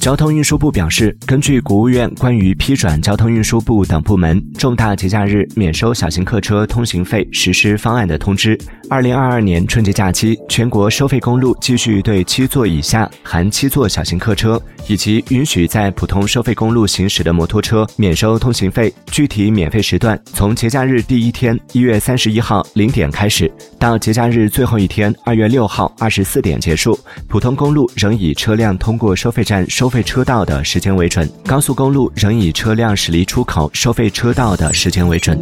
交通运输部表示，根据国务院关于批转交通运输部等部门重大节假日免收小型客车通行费实施方案的通知，二零二二年春节假期，全国收费公路继续对七座以下含七座小型客车以及允许在普通收费公路行驶的摩托车免收通行费。具体免费时段从节假日第一天一月三十一号零点开始，到节假日最后一天二月六号二十四点结束。普通公路仍以车辆通过收费站收。费车道的时间为准，高速公路仍以车辆驶离出口收费车道的时间为准。